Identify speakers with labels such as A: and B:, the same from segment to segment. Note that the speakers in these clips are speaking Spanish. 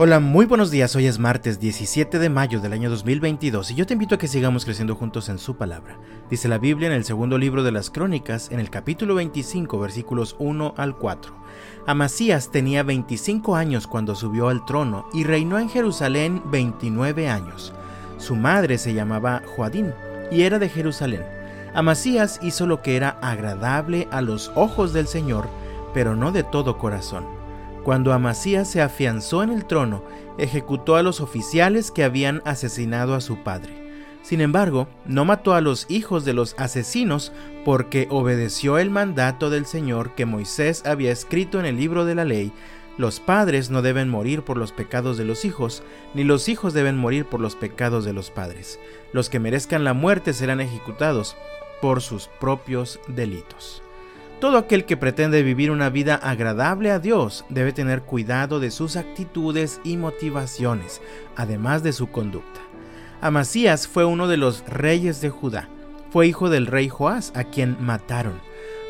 A: Hola, muy buenos días. Hoy es martes 17 de mayo del año 2022 y yo te invito a que sigamos creciendo juntos en su palabra. Dice la Biblia en el segundo libro de las Crónicas, en el capítulo 25, versículos 1 al 4. Amasías tenía 25 años cuando subió al trono y reinó en Jerusalén 29 años. Su madre se llamaba Joadín y era de Jerusalén. Amasías hizo lo que era agradable a los ojos del Señor, pero no de todo corazón cuando Amasías se afianzó en el trono, ejecutó a los oficiales que habían asesinado a su padre. Sin embargo, no mató a los hijos de los asesinos porque obedeció el mandato del Señor que Moisés había escrito en el libro de la ley. Los padres no deben morir por los pecados de los hijos, ni los hijos deben morir por los pecados de los padres. Los que merezcan la muerte serán ejecutados por sus propios delitos. Todo aquel que pretende vivir una vida agradable a Dios debe tener cuidado de sus actitudes y motivaciones, además de su conducta. Amasías fue uno de los reyes de Judá. Fue hijo del rey Joás, a quien mataron.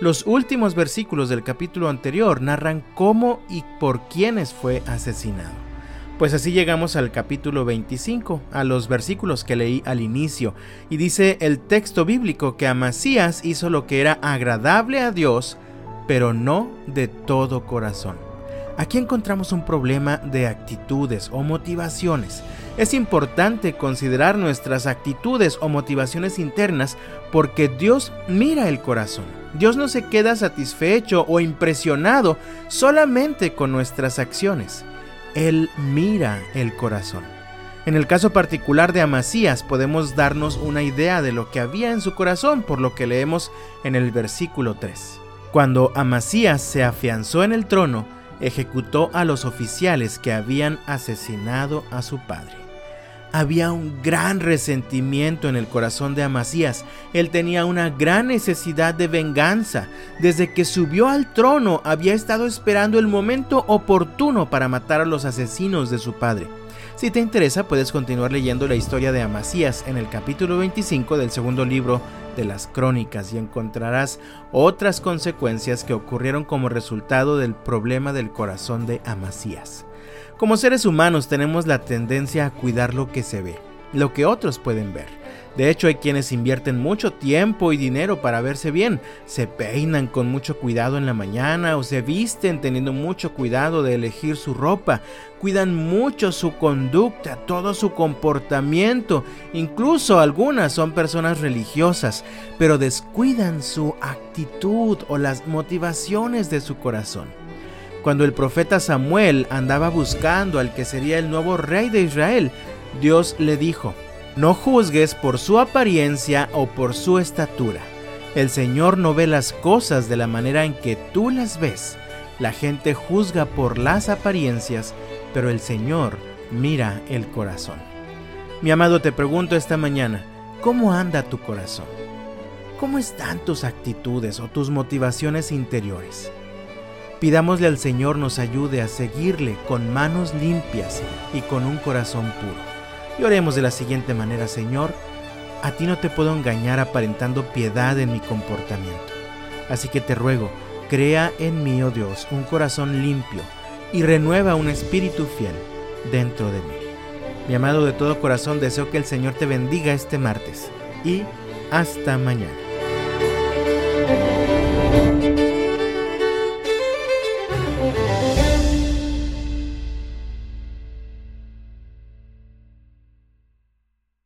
A: Los últimos versículos del capítulo anterior narran cómo y por quiénes fue asesinado. Pues así llegamos al capítulo 25, a los versículos que leí al inicio, y dice el texto bíblico que Amasías hizo lo que era agradable a Dios, pero no de todo corazón. Aquí encontramos un problema de actitudes o motivaciones. Es importante considerar nuestras actitudes o motivaciones internas porque Dios mira el corazón. Dios no se queda satisfecho o impresionado solamente con nuestras acciones. Él mira el corazón. En el caso particular de Amasías podemos darnos una idea de lo que había en su corazón por lo que leemos en el versículo 3. Cuando Amasías se afianzó en el trono, ejecutó a los oficiales que habían asesinado a su padre había un gran resentimiento en el corazón de Amasías. Él tenía una gran necesidad de venganza. Desde que subió al trono había estado esperando el momento oportuno para matar a los asesinos de su padre. Si te interesa, puedes continuar leyendo la historia de Amasías en el capítulo 25 del segundo libro de las Crónicas y encontrarás otras consecuencias que ocurrieron como resultado del problema del corazón de Amasías. Como seres humanos tenemos la tendencia a cuidar lo que se ve, lo que otros pueden ver. De hecho, hay quienes invierten mucho tiempo y dinero para verse bien. Se peinan con mucho cuidado en la mañana o se visten teniendo mucho cuidado de elegir su ropa. Cuidan mucho su conducta, todo su comportamiento. Incluso algunas son personas religiosas, pero descuidan su actitud o las motivaciones de su corazón. Cuando el profeta Samuel andaba buscando al que sería el nuevo rey de Israel, Dios le dijo, no juzgues por su apariencia o por su estatura. El Señor no ve las cosas de la manera en que tú las ves. La gente juzga por las apariencias, pero el Señor mira el corazón. Mi amado, te pregunto esta mañana, ¿cómo anda tu corazón? ¿Cómo están tus actitudes o tus motivaciones interiores? Pidámosle al Señor nos ayude a seguirle con manos limpias y con un corazón puro. Y oremos de la siguiente manera, Señor, a ti no te puedo engañar aparentando piedad en mi comportamiento. Así que te ruego, crea en mí, oh Dios, un corazón limpio y renueva un espíritu fiel dentro de mí. Mi amado de todo corazón, deseo que el Señor te bendiga este martes y hasta mañana.